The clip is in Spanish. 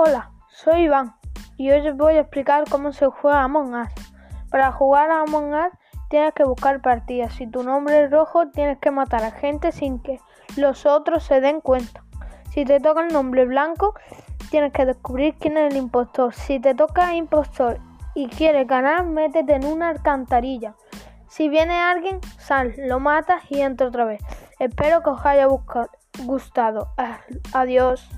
Hola, soy Iván y hoy os voy a explicar cómo se juega Among Us. Para jugar a Among Us tienes que buscar partidas. Si tu nombre es rojo tienes que matar a gente sin que los otros se den cuenta. Si te toca el nombre blanco tienes que descubrir quién es el impostor. Si te toca impostor y quieres ganar, métete en una alcantarilla. Si viene alguien, sal, lo matas y entra otra vez. Espero que os haya gustado. Ah, adiós.